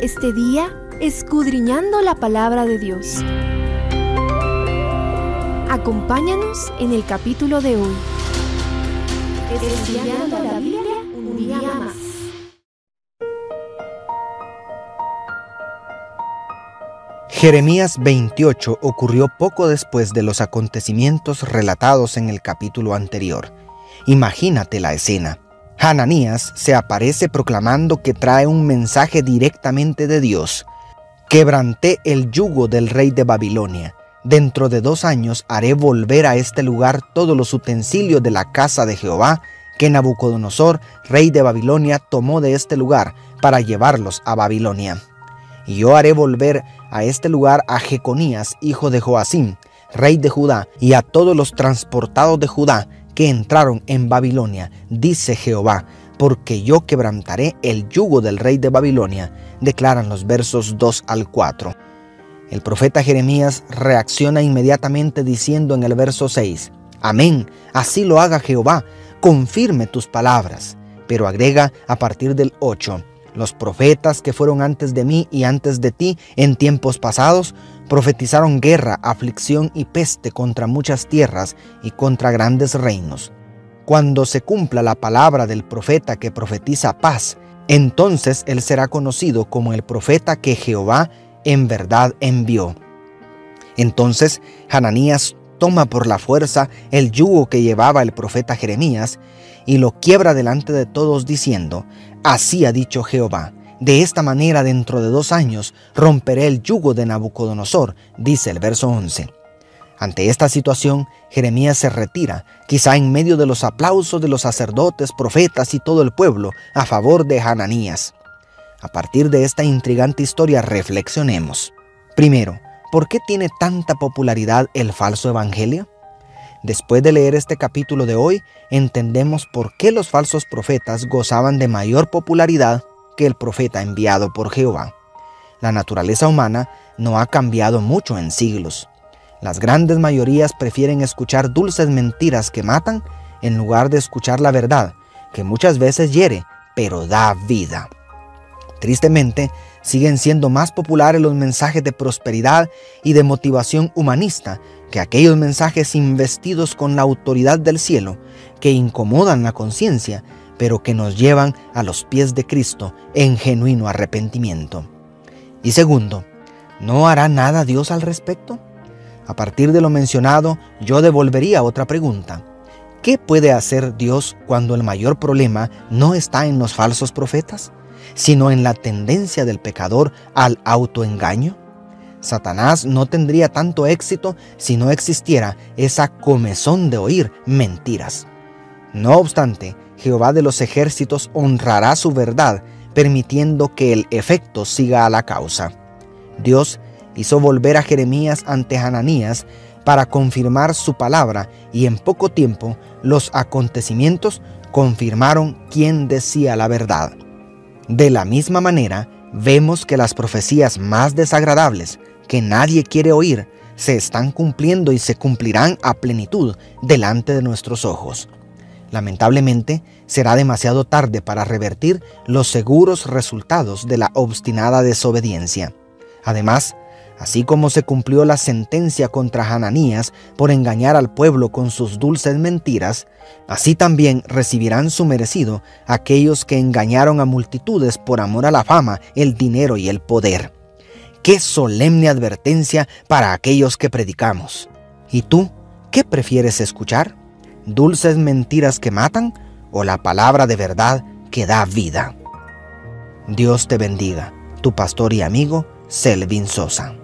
Este día escudriñando la palabra de Dios. Acompáñanos en el capítulo de hoy. Estudiando la Biblia un día más. Jeremías 28 ocurrió poco después de los acontecimientos relatados en el capítulo anterior. Imagínate la escena. Hananías se aparece proclamando que trae un mensaje directamente de Dios. Quebranté el yugo del rey de Babilonia. Dentro de dos años haré volver a este lugar todos los utensilios de la casa de Jehová que Nabucodonosor, rey de Babilonia, tomó de este lugar para llevarlos a Babilonia. Y yo haré volver a este lugar a Jeconías, hijo de Joacim, rey de Judá, y a todos los transportados de Judá que entraron en Babilonia, dice Jehová, porque yo quebrantaré el yugo del rey de Babilonia, declaran los versos 2 al 4. El profeta Jeremías reacciona inmediatamente diciendo en el verso 6, Amén, así lo haga Jehová, confirme tus palabras. Pero agrega a partir del 8, los profetas que fueron antes de mí y antes de ti en tiempos pasados profetizaron guerra, aflicción y peste contra muchas tierras y contra grandes reinos. Cuando se cumpla la palabra del profeta que profetiza paz, entonces él será conocido como el profeta que Jehová en verdad envió. Entonces Hananías toma por la fuerza el yugo que llevaba el profeta Jeremías y lo quiebra delante de todos diciendo, Así ha dicho Jehová, de esta manera dentro de dos años romperé el yugo de Nabucodonosor, dice el verso 11. Ante esta situación, Jeremías se retira, quizá en medio de los aplausos de los sacerdotes, profetas y todo el pueblo a favor de Hananías. A partir de esta intrigante historia reflexionemos. Primero, ¿Por qué tiene tanta popularidad el falso evangelio? Después de leer este capítulo de hoy, entendemos por qué los falsos profetas gozaban de mayor popularidad que el profeta enviado por Jehová. La naturaleza humana no ha cambiado mucho en siglos. Las grandes mayorías prefieren escuchar dulces mentiras que matan en lugar de escuchar la verdad, que muchas veces hiere, pero da vida. Tristemente, siguen siendo más populares los mensajes de prosperidad y de motivación humanista que aquellos mensajes investidos con la autoridad del cielo, que incomodan la conciencia, pero que nos llevan a los pies de Cristo en genuino arrepentimiento. Y segundo, ¿no hará nada Dios al respecto? A partir de lo mencionado, yo devolvería otra pregunta. ¿Qué puede hacer Dios cuando el mayor problema no está en los falsos profetas? Sino en la tendencia del pecador al autoengaño? Satanás no tendría tanto éxito si no existiera esa comezón de oír mentiras. No obstante, Jehová de los ejércitos honrará su verdad, permitiendo que el efecto siga a la causa. Dios hizo volver a Jeremías ante Hananías para confirmar su palabra y en poco tiempo los acontecimientos confirmaron quién decía la verdad. De la misma manera, vemos que las profecías más desagradables que nadie quiere oír se están cumpliendo y se cumplirán a plenitud delante de nuestros ojos. Lamentablemente, será demasiado tarde para revertir los seguros resultados de la obstinada desobediencia. Además, Así como se cumplió la sentencia contra Hananías por engañar al pueblo con sus dulces mentiras, así también recibirán su merecido aquellos que engañaron a multitudes por amor a la fama, el dinero y el poder. Qué solemne advertencia para aquellos que predicamos. ¿Y tú qué prefieres escuchar? ¿Dulces mentiras que matan o la palabra de verdad que da vida? Dios te bendiga, tu pastor y amigo Selvin Sosa.